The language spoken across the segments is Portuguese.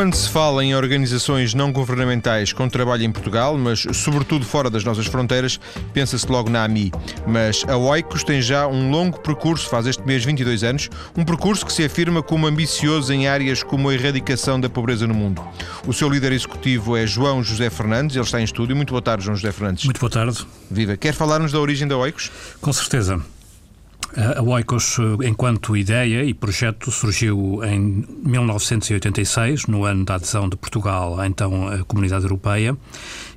quando se fala em organizações não governamentais com trabalho em Portugal, mas sobretudo fora das nossas fronteiras, pensa-se logo na AMI. Mas a OICOS tem já um longo percurso, faz este mês 22 anos, um percurso que se afirma como ambicioso em áreas como a erradicação da pobreza no mundo. O seu líder executivo é João José Fernandes, ele está em estúdio. Muito boa tarde, João José Fernandes. Muito boa tarde. Viva. Quer falar-nos da origem da OICOS? Com certeza. A Oikos, enquanto ideia e projeto, surgiu em 1986, no ano da adesão de Portugal à então à Comunidade Europeia,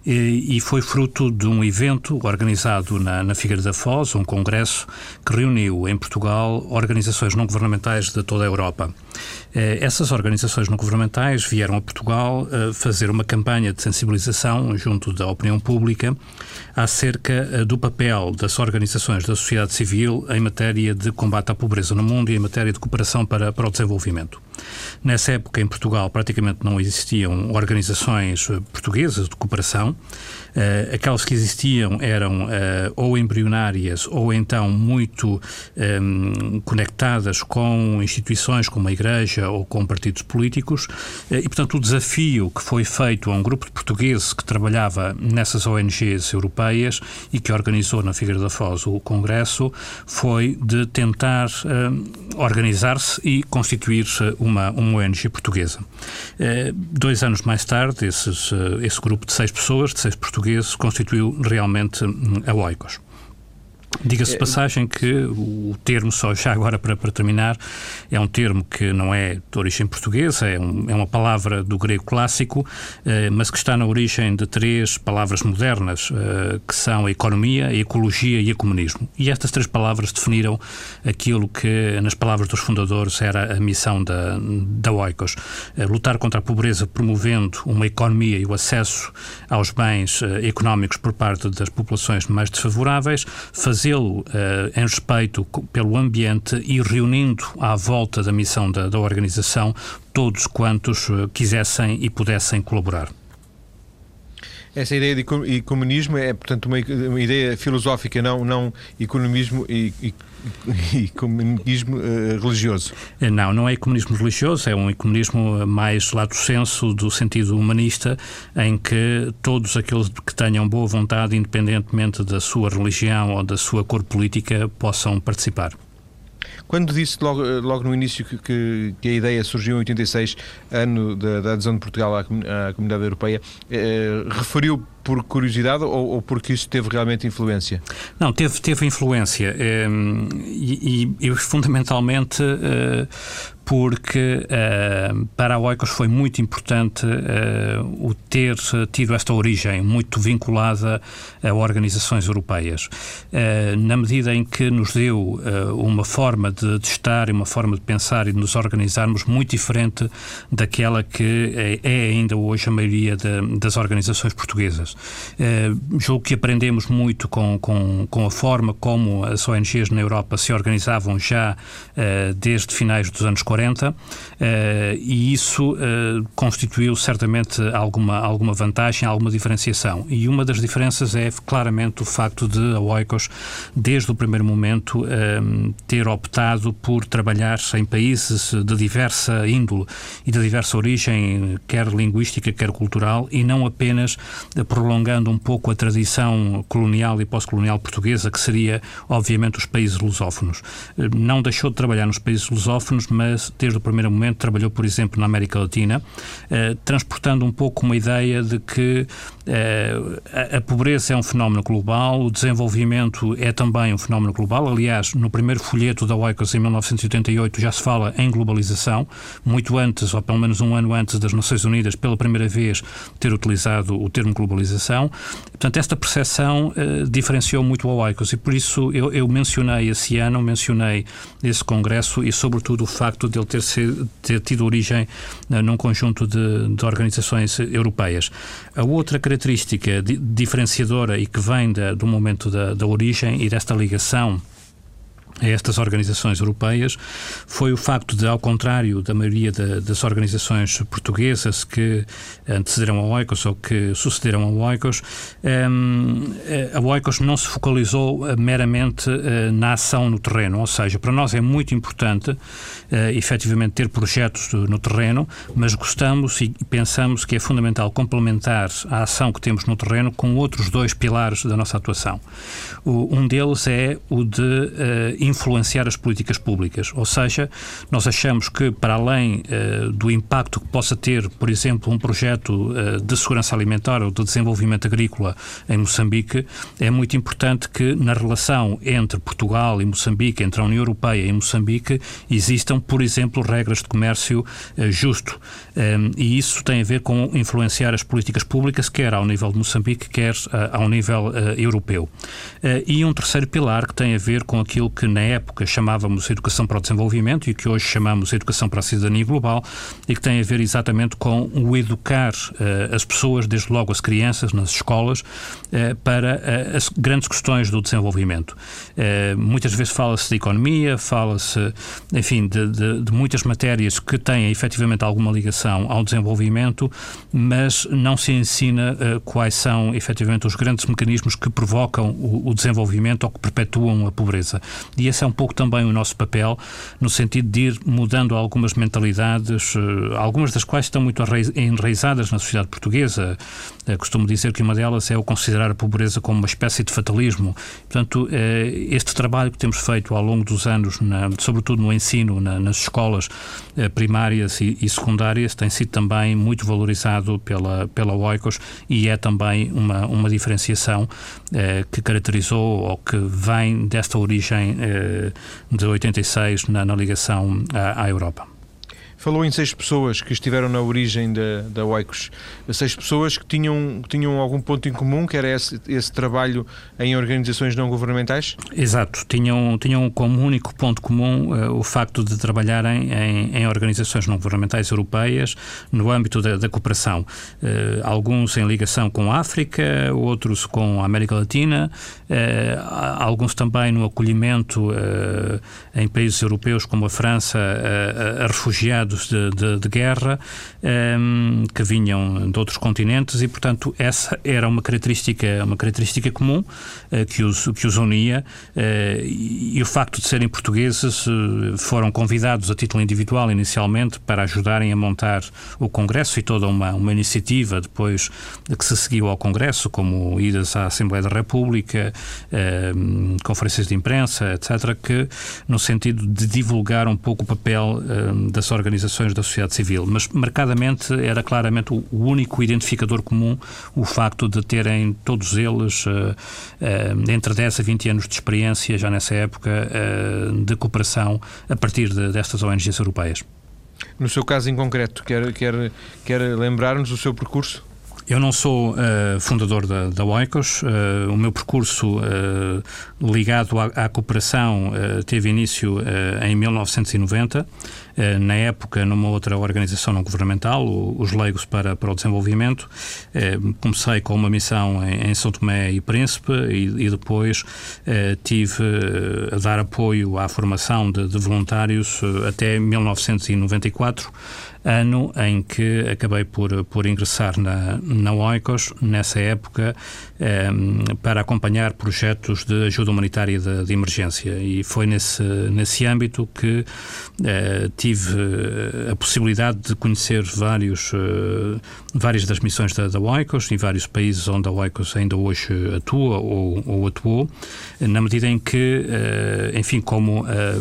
e, foi fruto de um evento organizado na, na Figueira da Foz, um congresso que reuniu em Portugal organizações não governamentais de toda a Europa. Eh, essas organizações não governamentais vieram a Portugal eh, fazer uma campanha de sensibilização junto da opinião pública acerca eh, do papel das organizações da sociedade civil em matéria de combate à pobreza no mundo e em matéria de cooperação para, para o desenvolvimento. Nessa época, em Portugal, praticamente não existiam organizações portuguesas de cooperação. Uh, aquelas que existiam eram uh, ou embrionárias ou então muito um, conectadas com instituições como a Igreja ou com partidos políticos. Uh, e, portanto, o desafio que foi feito a um grupo de portugueses que trabalhava nessas ONGs europeias e que organizou na Figueira da Foz o Congresso foi de tentar organizar-se e constituir uma, uma ONG portuguesa. dois anos mais tarde, esses, esse grupo de seis pessoas, de seis portugueses, constituiu realmente hum, a Oikos. Diga-se de é, passagem que o termo, só já agora para, para, terminar, é um termo que não é de origem portuguesa, é, um, é uma palavra do grego clássico, eh, mas que está na origem de três palavras modernas, eh, que são a economia, a ecologia e o comunismo. E estas três palavras definiram aquilo que, nas palavras dos fundadores, era a missão da, da Oikos: eh, lutar contra a pobreza promovendo uma economia e o acesso aos bens eh, económicos por parte das populações mais desfavoráveis, fazer fazê-lo uh, em respeito pelo ambiente e reunindo à volta da missão da, da organização todos quantos uh, quisessem e pudessem colaborar. Essa ideia de economismo é, portanto, uma, uma ideia filosófica, não, não economismo e, e e comunismo uh, religioso? Eh, não, não é comunismo religioso, é um comunismo mais lato senso do sentido humanista, em que todos aqueles que tenham boa vontade, independentemente da sua religião ou da sua cor política, possam participar. Quando disse logo, eh, logo no início que, que, que, a ideia surgiu em 86, ano da, da adesão de Portugal à, à Comunidade Europeia, eh, referiu por curiosidade ou, ou, porque isso teve realmente influência? Não, teve, teve influência ehm, e, e, e, fundamentalmente uh, porque uh, para a Oikos foi muito importante uh, o ter tido esta origem muito vinculada a organizações europeias. na medida em que nos deu uma forma de, de, estar e uma forma de pensar e de nos organizarmos muito diferente daquela que é, é ainda hoje a maioria de, das organizações portuguesas. Uh, julgo que aprendemos muito com, com, com, a forma como as ONGs na Europa se organizavam já uh, desde finais dos anos 40 uh, eh, e isso constituiu certamente alguma, alguma vantagem, alguma diferenciação. E uma das diferenças é claramente o facto de a Oikos, desde o primeiro momento, ter optado por trabalhar em países de diversa índole e de diversa origem, quer linguística, quer cultural, e não apenas prolongando um pouco a tradição colonial e pós-colonial portuguesa, que seria, obviamente, os países lusófonos. Eh, não deixou de trabalhar nos países lusófonos, mas desde o primeiro momento trabalhou, por exemplo, na América Latina, eh, transportando um pouco uma ideia de que a, a pobreza é um fenómeno global, o desenvolvimento é também um fenómeno global. Aliás, no primeiro folheto da OICOS, em 1988, já se fala em globalização, muito antes, ou pelo menos um ano antes das Nações Unidas, pela primeira vez, ter utilizado o termo globalização. Portanto, esta percepção uh, diferenciou muito o OICOS e por isso eu, eu, mencionei esse ano, mencionei esse congresso e, sobretudo, o facto de ele ter, ter tido origem uh, num conjunto de, de, organizações europeias. A outra característica di, diferenciadora e que vem da, do momento da, da origem e desta ligação a estas organizações europeias foi o facto de, ao contrário da maioria das organizações portuguesas que antecederam a OICOS ou que sucederam a OICOS, um, eh, a OICOS não se focalizou eh, meramente uh, na ação no terreno, ou seja, para nós é muito importante uh, efetivamente ter projetos no terreno, mas gostamos e pensamos que é fundamental complementar a ação que temos no terreno com outros dois pilares da nossa atuação. O, um deles é o de uh, influenciar as políticas públicas. Ou seja, nós achamos que, para além uh, do impacto que possa ter, por exemplo, um projeto uh, de segurança alimentar ou de desenvolvimento agrícola em Moçambique, é muito importante que, na relação entre Portugal e Moçambique, entre a União Europeia e Moçambique, existam, por exemplo, regras de comércio uh, justo. Um, e isso tem a ver com influenciar as políticas públicas, quer ao nível de Moçambique, quer ao nível europeu. e um terceiro pilar que tem a ver com aquilo que na época chamávamos Educação para o Desenvolvimento e que hoje chamamos Educação para a Cidadania Global e que tem a ver exatamente com o educar uh, as pessoas, desde logo as crianças, nas escolas, uh, para uh, as grandes questões do desenvolvimento. muitas vezes fala-se de economia, fala-se, enfim, de, de, de, muitas matérias que têm efetivamente alguma ligação ao desenvolvimento, mas não se ensina quais são efetivamente os grandes mecanismos que provocam o, o desenvolvimento ou que perpetuam a pobreza. E esse é um pouco também o nosso papel, no sentido de ir mudando algumas mentalidades, eh, algumas das quais estão muito enraizadas na sociedade portuguesa. Eh, costumo dizer que uma delas é o considerar a pobreza como uma espécie de fatalismo. Portanto, eh, este trabalho que temos feito ao longo dos anos, sobretudo no ensino, na, nas escolas primárias e, e, secundárias, tem sido também muito valorizado pela, pela OICOS e é também uma, uma diferenciação que caracterizou ou que vem desta origem de 86 na, na ligação à, à Europa. Falou em seis pessoas que estiveram na origem da, da Oikos. Seis pessoas que tinham, que tinham algum ponto em comum, que era esse, esse trabalho em organizações não governamentais? Exato. Tinham, tinham como único ponto comum uh, o facto de trabalharem em, em, organizações não governamentais europeias no âmbito da, da cooperação. Uh, alguns em ligação com a África, outros com a América Latina, uh, alguns também no acolhimento em países europeus como a França a refugiados de, de, de guerra um, ehm, que vinham de outros continentes e, portanto, essa era uma característica, uma característica comum uh, que, os, que os unia uh, e, o facto de serem portugueses uh, foram convidados a título individual inicialmente para ajudarem a montar o Congresso e toda uma, uma iniciativa depois que se seguiu ao Congresso, como idas à Assembleia da República, ehm, conferências de imprensa, etc., que no sentido de divulgar um pouco o papel ehm, das organizações organizações da sociedade civil, mas marcadamente era claramente o, único identificador comum o facto de terem todos eles uh, uh, entre 10 a 20 anos de experiência, já nessa época, uh, de cooperação a partir de, destas ONGs europeias. No seu caso em concreto, quer, quer, quer lembrar-nos o seu percurso? Eu não sou uh, fundador da, da Oikos. Uh, o meu percurso uh, ligado à, à cooperação teve início em 1990. Eh, na época numa outra organização não governamental, os Leigos para, para o Desenvolvimento. Comecei com uma missão em, São Tomé e Príncipe e, e depois tive a dar apoio à formação de, de voluntários até 1994 ano em que acabei por, por ingressar na, na OICOS, nessa época, eh, para acompanhar projetos de ajuda humanitária de, de, emergência. E foi nesse, nesse âmbito que eh, tive a possibilidade de conhecer vários, eh, várias das missões da, da OICOS em vários países onde a OICOS ainda hoje atua ou, ou atuou, na medida em que, eh, enfim, como eh,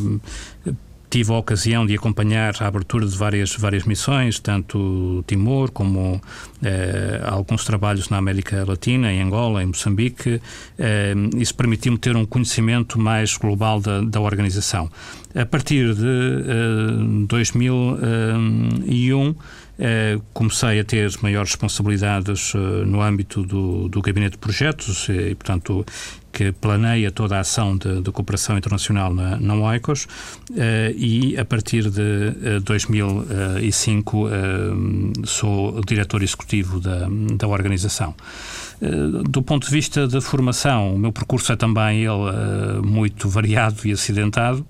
tive a ocasião de acompanhar a abertura de várias, várias missões, tanto Timor como eh, alguns trabalhos na América Latina, em Angola, em Moçambique. Eh, isso permitiu-me ter um conhecimento mais global da, da organização. A partir de eh, 2001, eh, comecei a ter maiores responsabilidades uh, no âmbito do, do gabinete de projetos e, portanto, que planeia toda a ação de, de cooperação internacional na, na OICOS uh, e a partir de 2005 sou diretor executivo da, da organização. do ponto de vista da formação, o meu percurso é também ele muito variado e acidentado.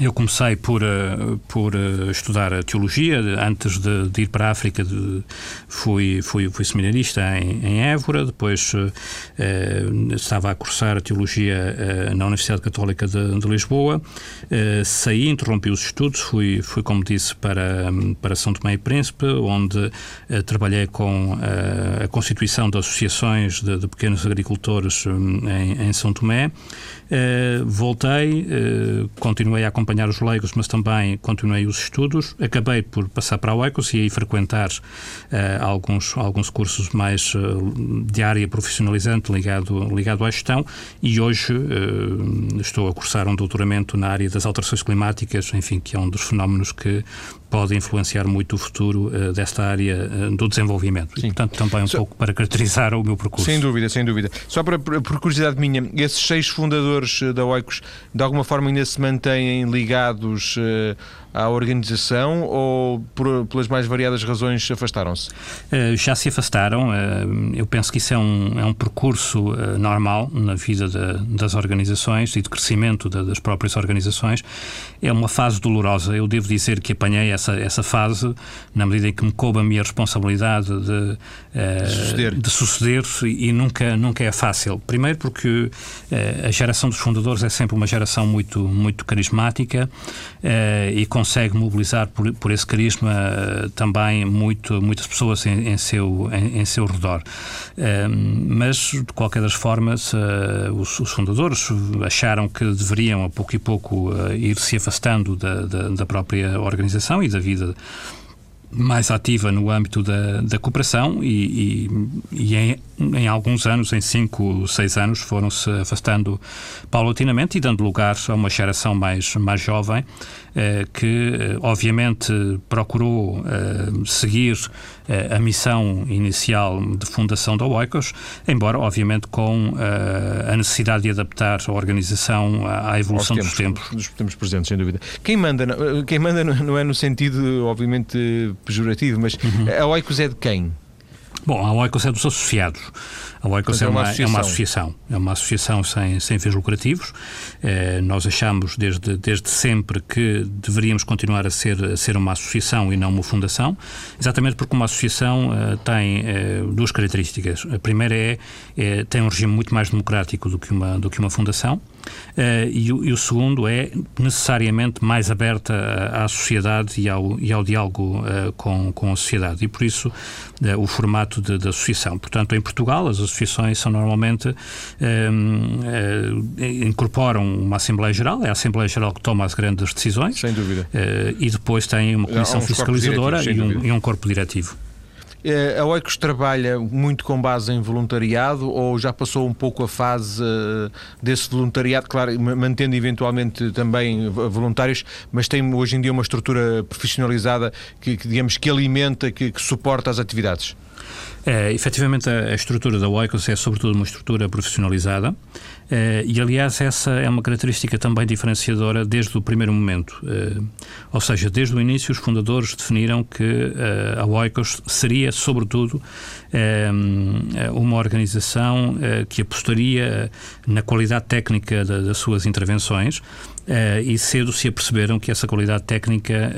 Eu comecei por, uh, por uh, estudar a teologia. Antes de, de ir para a África, de, fui, fui, fui seminarista em, em Évora. Depois uh, estava a cursar a teologia na Universidade Católica de, de Lisboa. saí, interrompi os estudos. Fui, fui como disse, para, para São Tomé e Príncipe, onde trabalhei com a constituição de associações de, de pequenos agricultores um, em, em São Tomé. Voltei, continuei a acompanhar os leigos, mas também continuei os estudos. Acabei por passar para a UECOS e aí frequentar uh, alguns, alguns cursos mais de área profissionalizante ligado, ligado à gestão e hoje estou a cursar um doutoramento na área das alterações climáticas, enfim, que é um dos fenómenos que pode influenciar muito o futuro uh, desta área uh, do desenvolvimento. Sim. E, portanto, também um Só... pouco para caracterizar o meu percurso. Sem dúvida, sem dúvida. Só para, por curiosidade minha, esses seis fundadores da Oikos, de alguma forma ainda se mantêm ligados uh, à organização ou, por, pelas mais variadas razões, afastaram-se? Uh, já se afastaram. Uh, eu penso que isso é um, é um percurso uh, normal na vida de, das organizações e de crescimento de, das próprias organizações. É uma fase dolorosa. Eu devo dizer que apanhei essa, essa fase na medida em que me coube a minha responsabilidade de, suceder, de suceder e, e, nunca, nunca é fácil. Primeiro porque a geração dos fundadores é sempre uma geração muito, muito carismática e com consegue mobilizar por, por esse carisma uh, também muito, muitas pessoas em, em seu, em, em, seu redor. Uh, mas, de qualquer das formas, uh, os, os, fundadores acharam que deveriam, a pouco e pouco, eh, ir se afastando da, da, da própria organização e da vida mais ativa no âmbito da, da cooperação e, e, e em, em, alguns anos, em cinco, seis anos, foram-se afastando paulatinamente e dando lugar a uma geração mais, mais jovem eh, que, eh, obviamente, procurou eh, seguir a missão inicial de fundação da Oikos, embora, obviamente, com a necessidade de adaptar a organização à evolução tempos, dos tempos. Dos tempos presentes, sem dúvida. Quem manda, quem manda não é no sentido, obviamente, pejorativo, mas uhum. a Oikos é de quem? Bom, a Oikos é dos associados. A Oikos é, uma, é, uma associação. É uma associação sem, sem fins lucrativos. Eh, nós achamos desde, desde sempre que deveríamos continuar a ser, a ser uma associação e não uma fundação, exatamente porque uma associação eh, tem eh, duas características. A primeira é, é, tem um regime muito mais democrático do que uma, do que uma fundação. Uh, e, o, e, o, segundo é necessariamente mais aberta à, à sociedade e ao, e ao diálogo uh, com, com a sociedade. E por isso uh, o formato de, de, associação. Portanto, em Portugal, as associações são normalmente incorporam uma Assembleia Geral, é a Assembleia Geral que toma as grandes decisões. Sem dúvida. e depois tem uma comissão fiscalizadora e um, e um corpo diretivo. Eh, a Oicos trabalha muito com base em voluntariado ou já passou um pouco a fase eh, desse voluntariado, claro, mantendo eventualmente também voluntários, mas tem hoje em dia uma estrutura profissionalizada que, que digamos, que alimenta, que, que suporta as atividades? É, efetivamente, a, a estrutura da Oikos é sobretudo uma estrutura profissionalizada. Uh, e, aliás, essa é uma característica também diferenciadora desde o primeiro momento. Uh, ou seja, desde o início, os fundadores definiram que uh, a Oikos seria, sobretudo, uma organização que apostaria na qualidade técnica da, das suas intervenções e cedo se aperceberam que essa qualidade técnica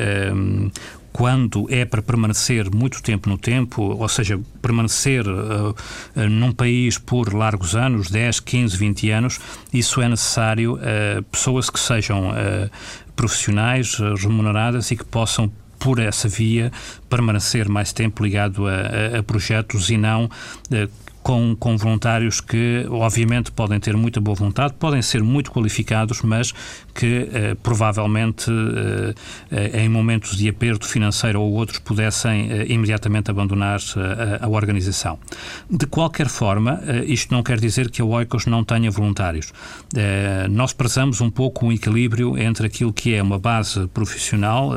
quando é para permanecer muito tempo no tempo, ou seja, permanecer uh, uh, num país por largos anos, 10, 15, 20 anos, isso é necessário uh, pessoas que sejam profissionais, remuneradas e que possam por essa via permanecer mais tempo ligado a, a, a projetos e não com, com voluntários que, obviamente, podem ter muita boa vontade, podem ser muito qualificados, mas que eh, provavelmente eh, eh em momentos de aperto financeiro ou outros pudessem eh, imediatamente abandonar eh, a, a, organização. De qualquer forma, eh, isto não quer dizer que a Oikos não tenha voluntários. nós prezamos um pouco um equilíbrio entre aquilo que é uma base profissional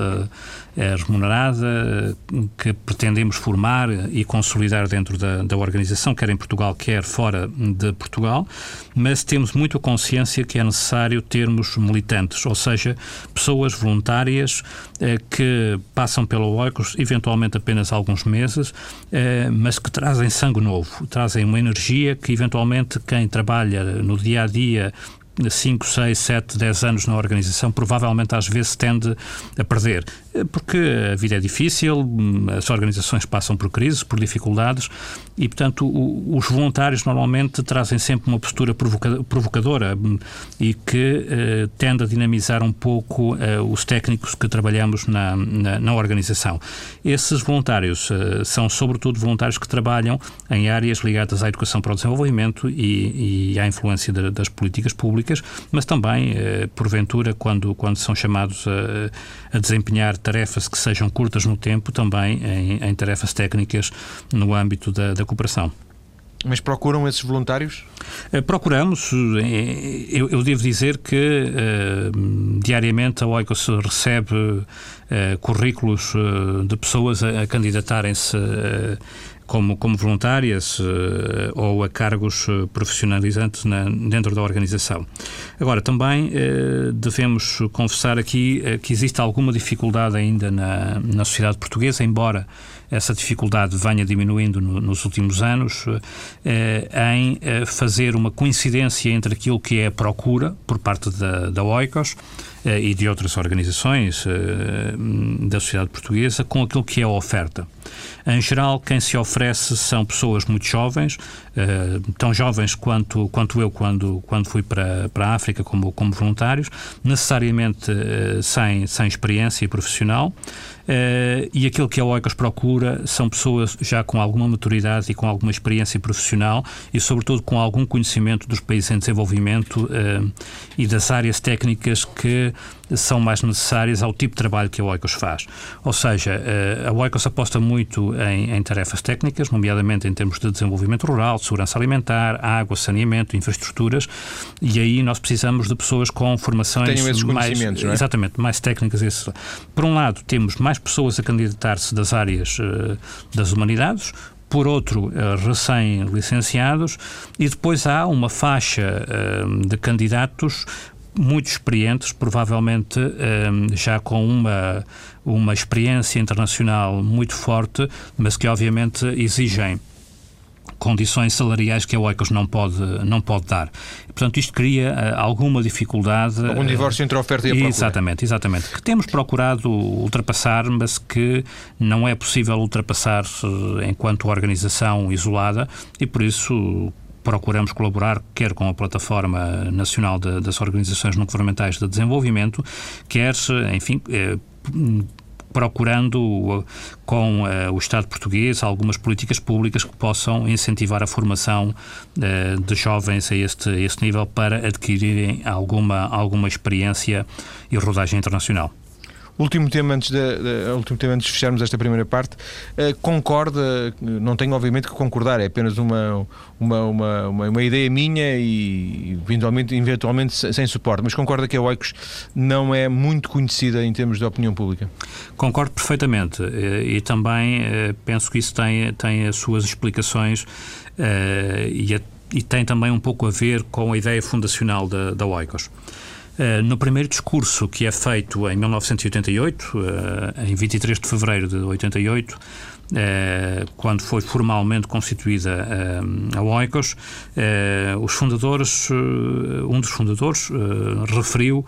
remunerada, que pretendemos formar e consolidar dentro da, da organização, quer em Portugal, quer fora de Portugal, mas temos muito consciência que é necessário termos militantes, ou seja, pessoas voluntárias eh, que passam pelo Oikos eventualmente apenas alguns meses, eh, mas que trazem sangue novo, trazem uma energia que eventualmente quem trabalha no dia a dia 5, 6, 7, 10 anos na organização, provavelmente às vezes tende a perder. Eh, porque a vida é difícil, hum, as organizações passam por crises, por dificuldades e, portanto, o, os voluntários normalmente trazem sempre uma postura provocadora hum, e que uh, tende a dinamizar um pouco uh, os técnicos que trabalhamos na, na, na organização. Esses voluntários uh, são, sobretudo, voluntários que trabalham em áreas ligadas à educação para o desenvolvimento e, e à influência de, das políticas públicas, mas também, porventura, quando, quando são chamados a, a desempenhar tarefas que sejam curtas no tempo, também em, em tarefas técnicas no âmbito da, da cooperação. Mas procuram esses voluntários? Eh, procuramos. Eh, eu, eu devo dizer que uh, diariamente a OICOS recebe uh, currículos uh, de pessoas a, a candidatarem-se como, como voluntárias ou a cargos profissionalizantes na, dentro da organização. Agora, também devemos confessar aqui que existe alguma dificuldade ainda na, na sociedade portuguesa, embora essa dificuldade venha diminuindo no, nos últimos anos, eh, em eh, fazer uma coincidência entre aquilo que é a procura por parte da, da OICOS eh, e de outras organizações eh, da sociedade portuguesa com aquilo que é a oferta. Em geral, quem se oferece são pessoas muito jovens, eh, tão jovens quanto, quanto eu quando, quando fui para, para a África como, como voluntários, necessariamente sem, sem experiência profissional, e aquilo que a OICOS procura são pessoas já com alguma maturidade e com alguma experiência profissional e, sobretudo, com algum conhecimento dos países em desenvolvimento e das áreas técnicas que são mais necessárias ao tipo de trabalho que a OICOS faz. Ou seja, uh, a OICOS aposta muito em, em, tarefas técnicas, nomeadamente em termos de desenvolvimento rural, de segurança alimentar, água, saneamento, infraestruturas, e aí nós precisamos de pessoas com formações Tenham esses mais, é? exatamente, mais técnicas. Por um lado, temos mais pessoas a candidatar-se das áreas uh, das humanidades, por outro, uh, recém-licenciados, e depois há uma faixa de candidatos muito experientes, provavelmente já com uma, uma experiência internacional muito forte, mas que obviamente exigem condições salariais que a Oikos não pode, não pode dar. Portanto, isto cria uh, alguma dificuldade. Algum divórcio entre a oferta e a procura. Exatamente, exatamente. Que temos procurado ultrapassar, mas que não é possível ultrapassar uh, enquanto organização isolada e por isso procuramos colaborar quer com a Plataforma Nacional de, das Organizações Não Governamentais de Desenvolvimento, quer, enfim, eh, procurando com uh, o Estado português algumas políticas públicas que possam incentivar a formação uh, de jovens a este, a este nível para adquirirem alguma, alguma experiência e rodagem internacional. Último tema antes de, de, último tema antes de fecharmos esta primeira parte. Uh, concorda, não tenho obviamente que concordar, é apenas uma, uma, uma, uma, uma ideia minha e eventualmente, eventualmente sem suporte, mas concorda que a OICOS não é muito conhecida em termos de opinião pública? Concordo perfeitamente eh, e também uh, penso que isso tem, tem as suas explicações uh, e, a, e, tem também um pouco a ver com a ideia fundacional da, da OICOS. Eh, no primeiro discurso que é feito em 1988, uh, em 23 de fevereiro de 88, uh, eh, quando foi formalmente constituída a OICOS, os fundadores, um dos fundadores referiu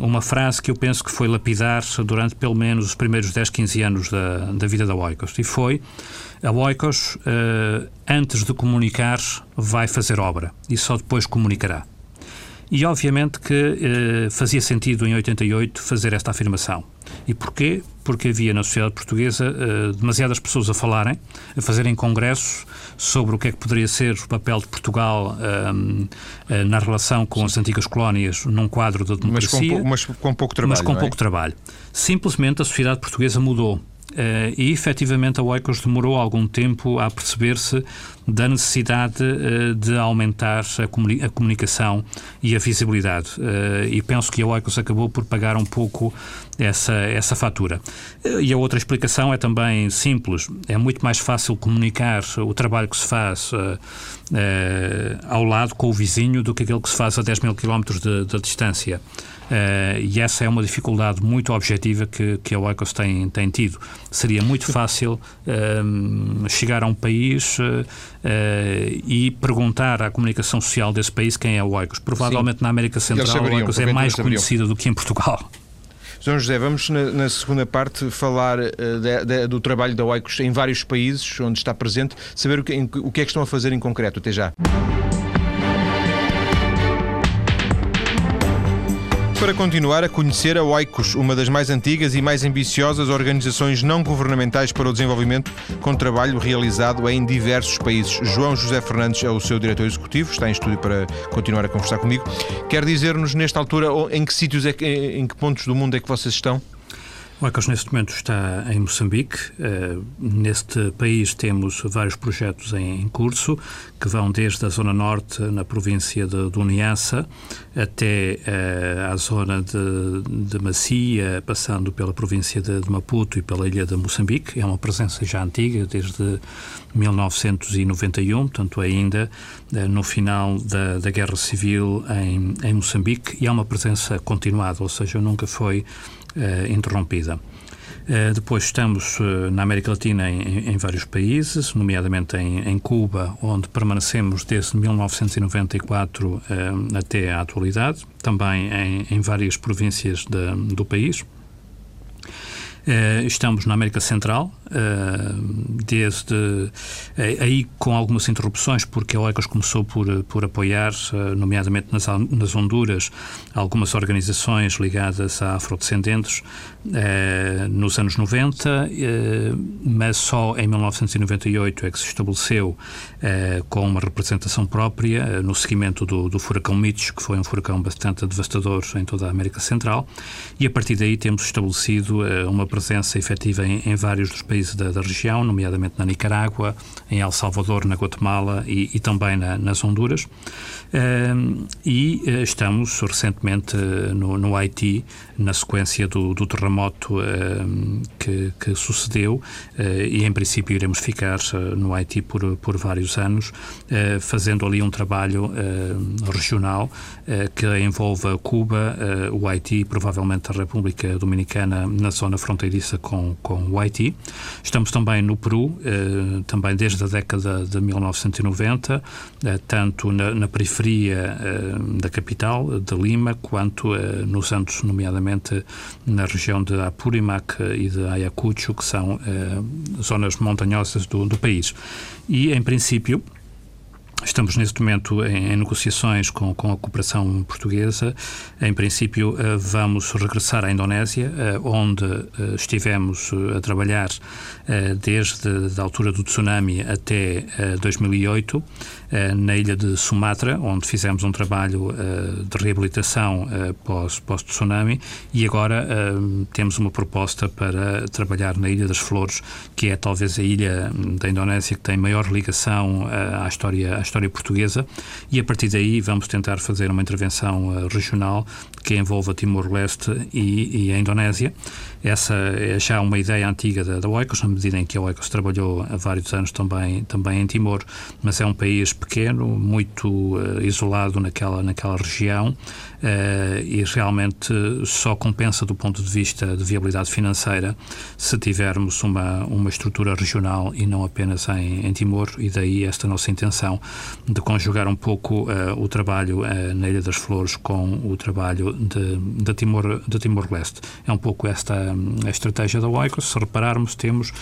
uma frase que eu penso que foi lapidar durante pelo menos os primeiros 10, 15 anos da, da vida da OICOS, e foi a OICOS, antes de comunicar, vai fazer obra e só depois comunicará. E obviamente que eh, fazia sentido em 88 fazer esta afirmação. E porquê? Porque havia na sociedade portuguesa eh, demasiadas pessoas a falarem, a fazerem congressos sobre o que é que poderia ser o papel de Portugal eh, na relação com as antigas colónias num quadro da democracia. Mas com, mas com pouco trabalho. Mas com é? pouco trabalho. Simplesmente a sociedade portuguesa mudou. E efetivamente a Oikos demorou algum tempo a perceber-se da necessidade uh, de aumentar a, comuni a, comunicação e a visibilidade. Uh, e penso que a Oikos acabou por pagar um pouco essa, essa fatura. Uh, e a outra explicação é também simples. É muito mais fácil comunicar o trabalho que se faz ao lado com o vizinho do que aquele que se faz a 10 mil quilómetros de, de distância. Uh, e essa é uma dificuldade muito objetiva que, que a Oikos tem, tem tido. Seria muito fácil uh, chegar a um país uh, e perguntar à comunicação social desse país quem é o Oikos. Provavelmente Sim. na América Central saberiam, a Oikos é mais conhecida do que em Portugal. João José, vamos na, na segunda parte falar de, de, do trabalho da Oikos em vários países onde está presente, saber o que, em, o que é que estão a fazer em concreto. Até já. Para continuar a conhecer a OICOS, uma das mais antigas e mais ambiciosas organizações não governamentais para o desenvolvimento, com trabalho realizado em diversos países. João José Fernandes é o seu diretor executivo, está em estúdio para continuar a conversar comigo. Quer dizer-nos, nesta altura, em que sítios, é que, em que pontos do mundo é que vocês estão? O ECOS neste momento está em Moçambique. Uh, neste país temos vários projetos em, curso que vão desde a zona norte, na província de, de Uniassa, até uh, à zona de, de Macia, passando pela província de, de, Maputo e pela ilha de Moçambique. É uma presença já antiga, desde 1991, portanto ainda uh, no final da, da Guerra Civil em, em Moçambique, e é uma presença continuada, ou seja, nunca foi interrompida. Uh, depois estamos uh, na América Latina em, em, vários países, nomeadamente em, em, Cuba, onde permanecemos desde 1994 uh, até à atualidade, também em, em várias províncias de, do país. Estamos na América Central, eh, desde eh, aí com algumas interrupções, porque a OECOS começou por, por apoiar, eh, nomeadamente nas, nas Honduras, algumas organizações ligadas a afrodescendentes nos anos 90, mas só em 1998 é que se estabeleceu com uma representação própria no seguimento do, do furacão Mitch, que foi um furacão bastante devastador em toda a América Central, e a partir daí temos estabelecido uma presença efetiva em, em vários dos países da, da, região, nomeadamente na Nicarágua, em El Salvador, na Guatemala e, e também na, nas Honduras. Uh, e uh, estamos recentemente uh, no, no, Haiti, na sequência do, do terremoto que, que, sucedeu, e em princípio iremos ficar no Haiti por, por vários anos, fazendo ali um trabalho regional que envolva Cuba, o Haiti e provavelmente a República Dominicana na zona fronteiriça com, com o Haiti. Estamos também no Peru, eh, também desde a década de 1990, eh, tanto na, na periferia eh, da capital, de Lima, quanto nos Andes, nomeadamente na região de Apurímac e de Ayacucho, que são zonas montanhosas do, do país. E, em princípio, Estamos neste momento em, em negociações com, com, a cooperação portuguesa. Em princípio, uh, vamos regressar à Indonésia, uh, onde uh, estivemos a trabalhar desde a altura do tsunami até 2008, na ilha de Sumatra, onde fizemos um trabalho de reabilitação pós-tsunami, pós e agora temos uma proposta para trabalhar na Ilha das Flores, que é talvez a ilha hum, da Indonésia que tem maior ligação à história história portuguesa e a partir daí vamos tentar fazer uma intervenção uh, regional que envolva Timor-Leste e, e, a Indonésia. Essa é já uma ideia antiga da, da OICOS, na medida em que a OICOS trabalhou há vários anos também, também em Timor, mas é um país pequeno, muito uh, isolado naquela, naquela região uh, e realmente só compensa do ponto de vista de viabilidade financeira se tivermos uma, uma estrutura regional e não apenas em, em Timor, e daí esta nossa intenção de conjugar um pouco uh, o trabalho uh, na Ilha das Flores com o trabalho de, de Timor Timor-Leste. É um pouco esta a estratégia da OICOS. Se repararmos, temos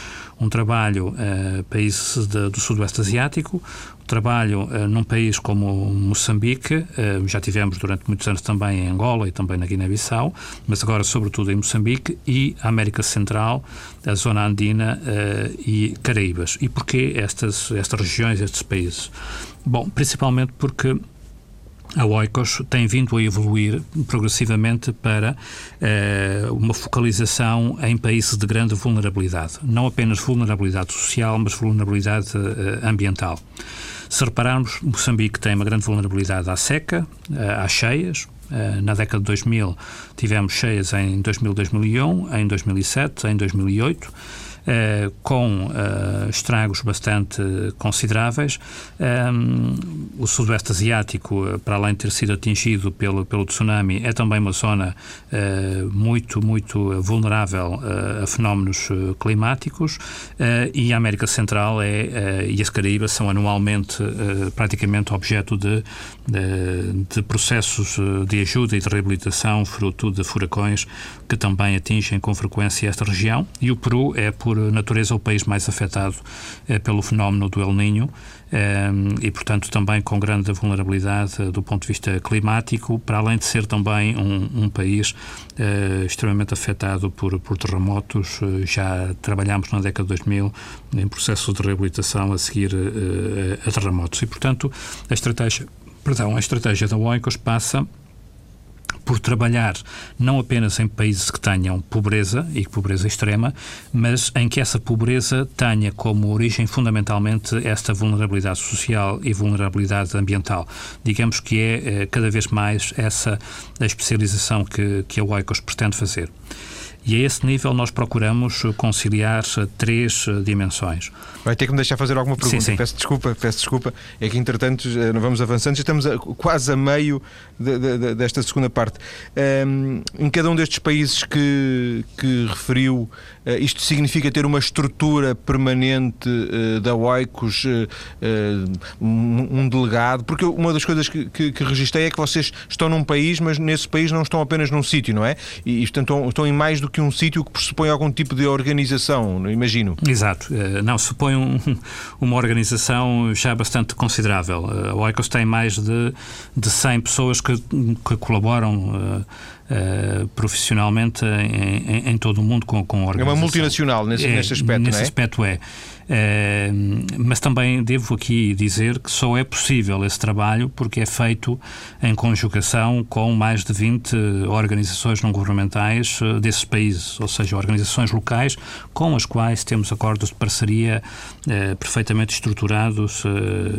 um trabalho uh, países de, do Sudoeste Asiático, trabalho uh, num país como Moçambique, uh, já tivemos durante muitos anos também em Angola e também na Guiné-Bissau, mas agora sobretudo em Moçambique e América Central, a zona andina uh, e Caraíbas. E porquê estas, estas regiões, estes países? Bom, principalmente porque a Oikos tem vindo a evoluir progressivamente para uh, uma focalização em países de grande vulnerabilidade. Não apenas vulnerabilidade social, mas vulnerabilidade uh, ambiental. Se repararmos, Moçambique tem uma grande vulnerabilidade à seca, uh, às cheias. Na década de 2000 tivemos cheias em 2000, 2001, em 2007, em 2008 eh, com eh, estragos bastante consideráveis. Ehm, o Sudoeste Asiático, eh, para além de ter sido atingido pelo, pelo tsunami, é também uma zona muito, muito vulnerável a fenómenos climáticos e a América Central é, e as Caraíbas são anualmente praticamente objeto de, de, de processos de ajuda e de reabilitação fruto de furacões que também atingem com frequência esta região e o Peru é por por natureza, o país mais afetado eh, pelo fenómeno do El Ninho eh, e, portanto, também com grande vulnerabilidade eh, do ponto de vista climático, para além de ser também um, um país extremamente afetado por, por terremotos. já trabalhámos na década de 2000 em processo de reabilitação a seguir a terremotos. E, portanto, a estratégia, perdão, a estratégia da OICOS passa por trabalhar não apenas em países que tenham pobreza e pobreza extrema, mas em que essa pobreza tenha como origem fundamentalmente esta vulnerabilidade social e vulnerabilidade ambiental. Digamos que é eh, cada vez mais essa a especialização que, que a OICOS pretende fazer. E a esse nível nós procuramos conciliar três eh, dimensões. Vai ter que me deixar fazer alguma pergunta. Sim, sim. Peço desculpa, peço desculpa. É que, entretanto, não vamos avançando, estamos a, quase a meio de, de, desta segunda parte. Um, em cada um destes países que, que referiu, isto significa ter uma estrutura permanente da OICOS, um, delegado, porque uma das coisas que, que, que, registrei é que vocês estão num país, mas nesse país não estão apenas num sítio, não é? E, e portanto, estão, estão em mais do que um sítio que pressupõe algum tipo de organização, imagino. Exato. Não, supõe um, uma organização já bastante considerável. A Oikos tem mais de, de 100 pessoas que, que colaboram uh, profissionalmente em, em, em, todo o mundo com, com a organização. É uma multinacional nesse, é, nesse aspecto, Nesse é? aspecto é. Eh, mas também devo aqui dizer que só é possível esse trabalho porque é feito em conjugação com mais de 20 organizações não governamentais uh, desses países, ou seja, organizações locais com as quais temos acordos de parceria uh, perfeitamente estruturados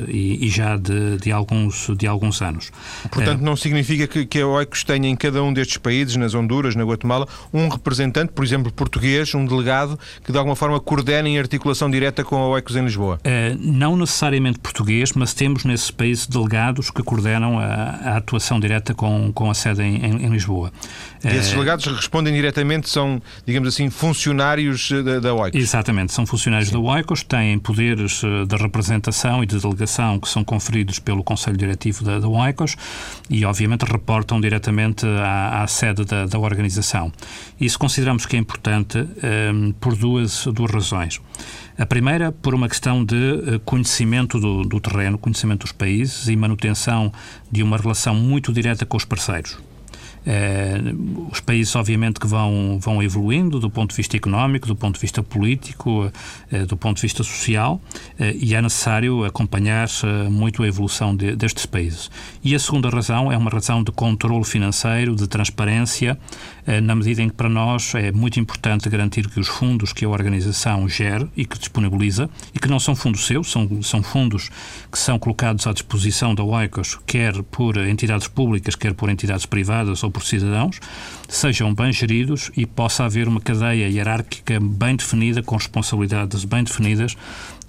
e, e, já de, de, alguns, de alguns anos. Portanto, não significa que, que a OICOS tenha em cada um destes países, nas Honduras, na Guatemala, um representante, por exemplo, português, um delegado, que de alguma forma coordene em articulação direta direta com a OECOS em Lisboa? Uh, não necessariamente português, mas temos nesses países delegados que coordenam a, a atuação direta com, com a sede em, em, em Lisboa. E esses delegados respondem diretamente, são, digamos assim, funcionários eh, da, da OICOS? Exatamente, são funcionários Sim. da OICOS, têm poderes eh, de representação e de delegação que são conferidos pelo Conselho Diretivo da, da OICOS e, obviamente, reportam diretamente à, à sede da, da, organização. Isso consideramos que é importante um, por duas, duas razões. A primeira, por uma questão de eh, conhecimento do, do terreno, conhecimento dos países e manutenção de uma relação muito direta com os parceiros. Uh, os países, obviamente, que vão, vão evoluindo do ponto de vista económico, do ponto de vista político, uh, do ponto de vista social, uh, e é necessário acompanhar muito a evolução de, destes países. E a segunda razão é uma razão de controle financeiro, de transparência, na medida em que para nós é muito importante garantir que os fundos que a organização gera e que disponibiliza, e que não são fundos seus, são, são fundos que são colocados à disposição da OICOS, quer por entidades públicas, quer por entidades privadas ou por cidadãos, sejam bem geridos e possa haver uma cadeia hierárquica bem definida, com responsabilidades bem definidas,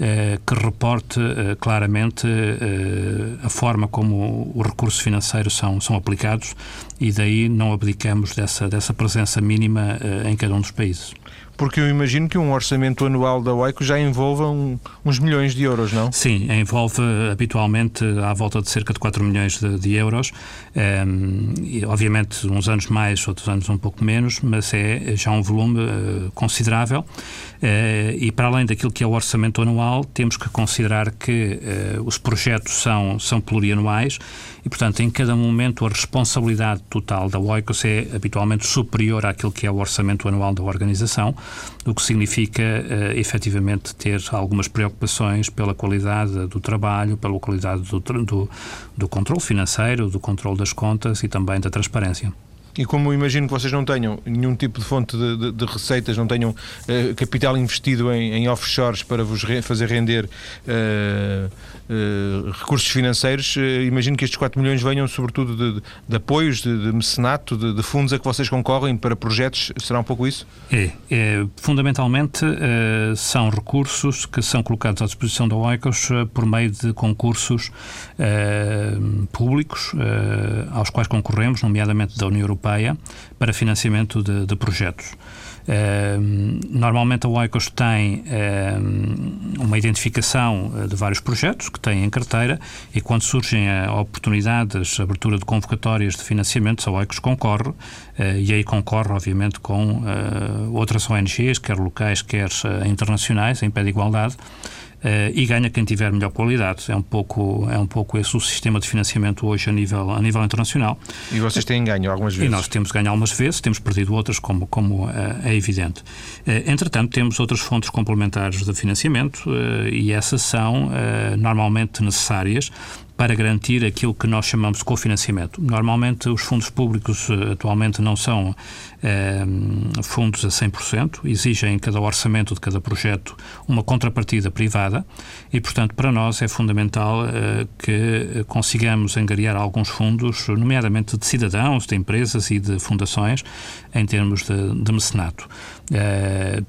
eh, que reporte eh, claramente eh, a forma como os recursos financeiros são, são aplicados e daí não abdicamos dessa, dessa presença mínima em cada um dos países. Porque eu imagino que um orçamento anual da OICO já envolva um, uns milhões de euros, não? Sim, envolve habitualmente à volta de cerca de 4 milhões de, de euros. Um, ehm, e, obviamente, uns anos mais, outros anos um pouco menos, mas é já um volume uh, considerável. Uh, e para além daquilo que é o orçamento anual, temos que considerar que uh, os projetos são, são plurianuais e, portanto, em cada momento a responsabilidade total da OICOS é habitualmente superior àquilo que é o orçamento anual da organização o que significa uh, efetivamente ter algumas preocupações pela qualidade do trabalho, pela qualidade do, do, do controle financeiro, do controle das contas e também da transparência. E como imagino que vocês não tenham nenhum tipo de fonte de, de, de receitas, não tenham uh, capital investido em, em, offshores para vos re, fazer render uh, uh, recursos financeiros, imagino que estes 4 milhões venham sobretudo de, de apoios, de, mecenato, de, fundos a que vocês concorrem para projetos. Será um pouco isso? É. é fundamentalmente são recursos que são colocados à disposição da OICOS por meio de concursos públicos aos quais concorremos, nomeadamente da União Europeia Europeia para financiamento de, de projetos. Uh, normalmente a Oikos tem uh, uma identificação eh, de vários projetos que tem em carteira e quando surgem oportunidades, abertura de convocatórias de financiamento, a Oikos concorre uh, e aí concorre, obviamente, com outras ONGs, quer locais, quer internacionais, em pé de igualdade, Uh, e ganha quem tiver melhor qualidade. É um pouco é um pouco esse o sistema de financiamento hoje a nível a nível internacional. E vocês têm ganho algumas vezes? E nós temos ganho algumas vezes, temos perdido outras, como como uh, é evidente. Uh, entretanto, temos outras fontes complementares de financiamento e essas são normalmente necessárias para garantir aquilo que nós chamamos de cofinanciamento. Normalmente, os fundos públicos uh, atualmente não são uh, fundos a 100%, exigem em cada orçamento de cada projeto uma contrapartida privada e, portanto, para nós é fundamental uh, que consigamos angariar alguns fundos, nomeadamente de cidadãos, de empresas e de fundações, em termos de, de mecenato.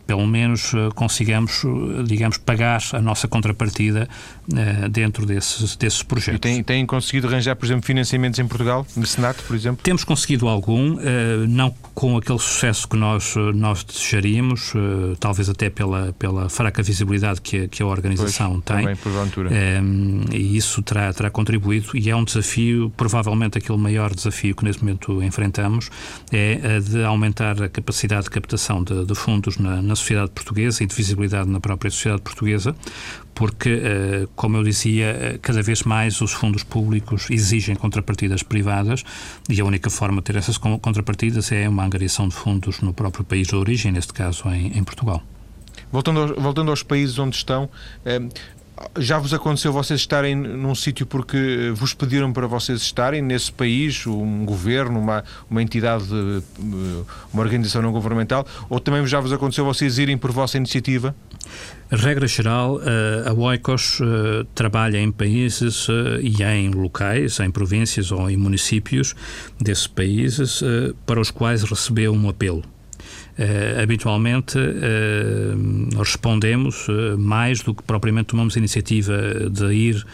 pelo menos consigamos, digamos, pagar a nossa contrapartida dentro desses, desses projetos. E têm, têm conseguido arranjar, por exemplo, financiamentos em Portugal, Mecenato, por exemplo? Temos conseguido algum, uh, não com aquele sucesso que nós, eh, nós desejaríamos, uh, talvez até pela, pela fraca visibilidade que a, que a organização pois, tem. Também, e isso terá, terá contribuído e é um desafio, provavelmente aquele maior desafio que neste momento enfrentamos, é de aumentar a capacidade de captação de, de fundos na, na sociedade portuguesa e de visibilidade na própria sociedade portuguesa, porque, eh, como eu dizia, eh, cada vez mais os fundos públicos exigem contrapartidas privadas e a única forma de ter essas contrapartidas é uma angariação de fundos no próprio país de origem, neste caso em, em Portugal. Voltando aos, voltando aos países onde estão, eh, já vos aconteceu vocês estarem num sítio porque vos pediram para vocês estarem nesse país, um governo, uma, uma entidade, uma organização não governamental, ou também já vos aconteceu vocês irem por vossa iniciativa? Regra geral, eh, a Oikos eh, trabalha em países eh, e em locais, em províncias ou em municípios desses países para os quais recebeu um apelo. Uh, habitualmente uh, respondemos uh, mais do que propriamente tomamos a iniciativa de ir,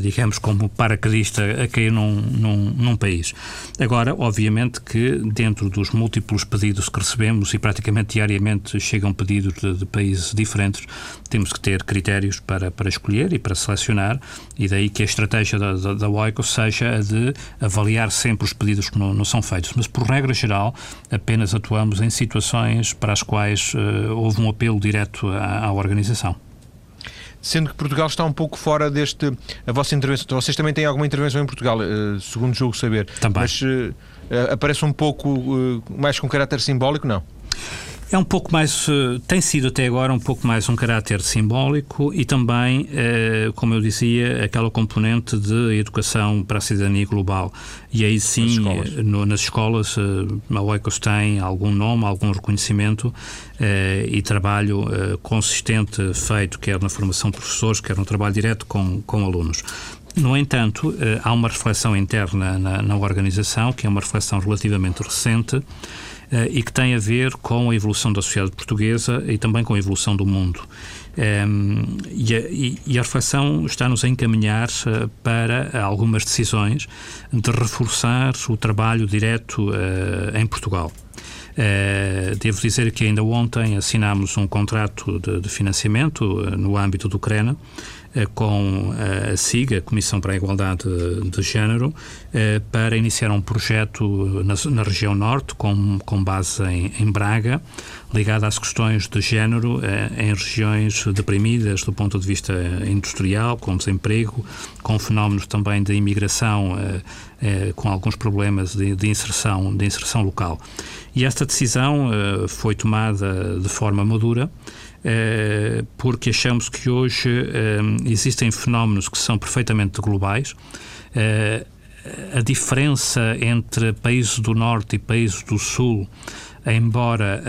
digamos, como paraquedista a cair num, num, num, país. Agora, obviamente que dentro dos múltiplos pedidos que recebemos e praticamente diariamente chegam pedidos de, de países diferentes, temos que ter critérios para, para escolher e para selecionar e daí que a estratégia da, da, da OICO seja a de avaliar sempre os pedidos que não, não são feitos. Mas, por regra geral, apenas atuamos em situações para as quais uh, houve um apelo direto à, à organização sendo que Portugal está um pouco fora deste. A vossa intervenção. Vocês também têm alguma intervenção em Portugal, uh, segundo julgo saber. Também. Mas uh, aparece um pouco mais com caráter simbólico, não? É um pouco mais, eh, tem sido até agora um pouco mais um caráter simbólico e também, eh, como eu dizia, aquela componente de educação para a cidadania global. E aí sim, nas escolas, no, nas escolas a tem algum nome, algum reconhecimento eh, e trabalho consistente feito, quer na formação de professores, quer no trabalho direto com, com alunos. No entanto, há uma reflexão interna na, na organização, que é uma reflexão relativamente recente, e que tem a ver com a evolução da sociedade portuguesa e também com a evolução do mundo. Um, ehm, e, a, e, a, reflexão está-nos a encaminhar uh, para algumas decisões de reforçar o trabalho direto uh, em Portugal. Uh, devo dizer que ainda ontem assinámos um contrato de, de financiamento no âmbito do CRENA eh, com eh, a SIG, a Comissão para a Igualdade de Género, eh, para iniciar um projeto na, região norte, com, base em, Braga, ligado às questões de género em regiões deprimidas do ponto de vista industrial, com desemprego, com fenómenos também de imigração, com alguns problemas de, de, inserção, de inserção local. E esta decisão foi tomada de forma madura, porque achamos que hoje existem fenómenos que são perfeitamente globais. A diferença entre países do Norte e países do Sul embora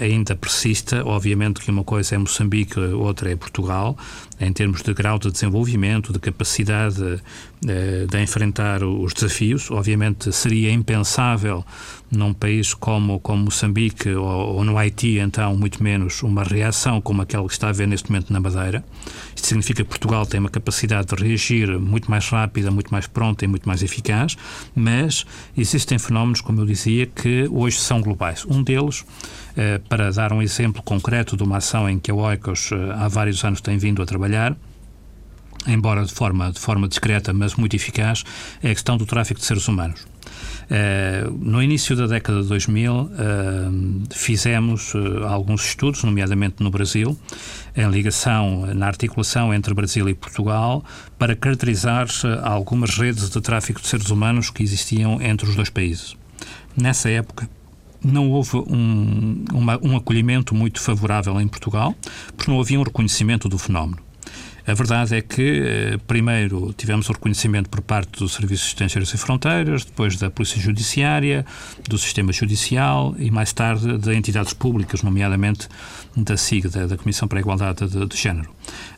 ainda persista, obviamente que uma coisa é Moçambique, outra é Portugal, em termos de grau de desenvolvimento, de capacidade uh, de enfrentar os desafios. Obviamente seria impensável num país como, como Moçambique ou, ou, no Haiti, então, muito menos, uma reação como aquela que está a haver neste momento na Madeira. Isto significa que Portugal tem uma capacidade de reagir muito mais rápida, muito mais pronta e muito mais eficaz, mas existem fenómenos, como eu dizia, que hoje são globais. Um deles, eh, para dar um exemplo concreto de uma ação em que a OICOS eh, há vários anos tem vindo a trabalhar, embora de forma, de forma discreta, mas muito eficaz, é a questão do tráfico de seres humanos. Uh, no início da década de 2000, uh, fizemos uh, alguns estudos, nomeadamente no Brasil, em ligação, na articulação entre Brasil e Portugal, para caracterizar algumas redes de tráfico de seres humanos que existiam entre os dois países. Nessa época, não houve um, uma, um acolhimento muito favorável em Portugal, porque não havia um reconhecimento do fenómeno. A verdade é que, eh, primeiro, tivemos o reconhecimento por parte do Serviço de e Fronteiras, depois da Polícia Judiciária, do Sistema Judicial e, mais tarde, de entidades públicas, nomeadamente da SIG, da, da Comissão para a Igualdade de, de Género.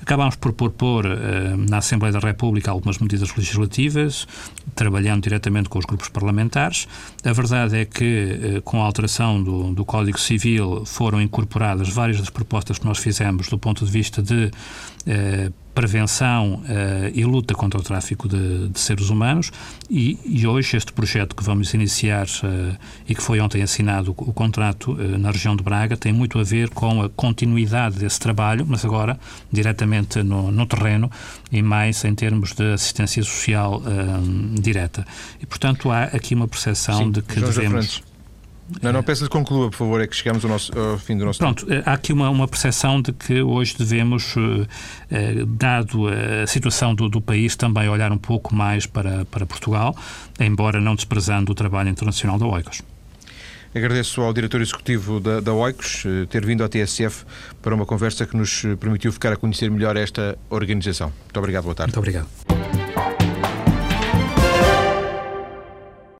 Acabámos por propor uh, na Assembleia da República algumas medidas legislativas, trabalhando diretamente com os grupos parlamentares. A verdade é que, uh, com a alteração do, do Código Civil, foram incorporadas várias das propostas que nós fizemos do ponto de vista de prevenção uh, e luta contra o tráfico de, de seres humanos e, e, hoje este projeto que vamos iniciar uh, e que foi ontem assinado o, o contrato uh, na região de Braga tem muito a ver com a continuidade desse trabalho, mas agora diretamente no, no terreno e mais em termos de assistência social direta. E, portanto, há aqui uma percepção Sim, de que devemos... Não, não, peço-lhe conclua, por favor, é que chegamos ao, nosso, ao fim do nosso Pronto, tempo. há aqui uma, uma percepção de que hoje devemos, eh, dado a situação do, do, país, também olhar um pouco mais para, para Portugal, embora não desprezando o trabalho internacional da OICOS. Agradeço ao diretor executivo da, da OICOS eh, ter vindo à TSF para uma conversa que nos permitiu ficar a conhecer melhor esta organização. Muito obrigado, boa tarde. Muito obrigado.